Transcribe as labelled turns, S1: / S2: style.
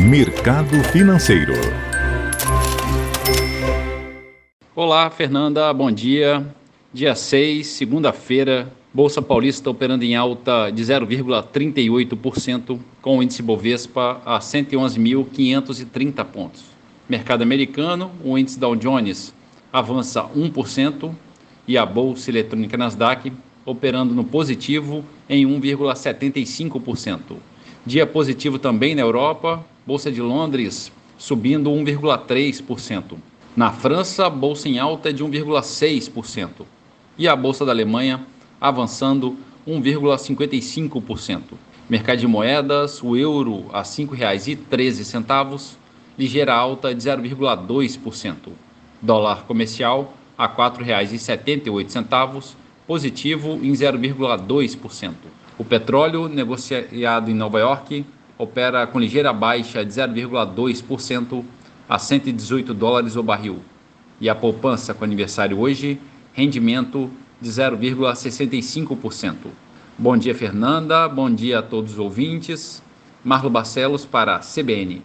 S1: Mercado Financeiro.
S2: Olá, Fernanda, bom dia. Dia 6, segunda-feira, Bolsa Paulista operando em alta de 0,38%, com o índice Bovespa a 111.530 pontos. Mercado americano, o índice Dow Jones avança 1% e a bolsa eletrônica Nasdaq operando no positivo em 1,75%. Dia positivo também na Europa, Bolsa de Londres subindo 1,3%. Na França, bolsa em alta de 1,6%. E a bolsa da Alemanha avançando 1,55%. Mercado de moedas, o euro a R$ 5,13, ligeira alta de 0,2%. Dólar comercial a R$ 4,78, positivo em 0,2%. O petróleo negociado em Nova York opera com ligeira baixa de 0,2% a 118 dólares o barril. E a poupança com aniversário hoje, rendimento de 0,65%. Bom dia, Fernanda. Bom dia a todos os ouvintes. Marlo Barcelos para CBN.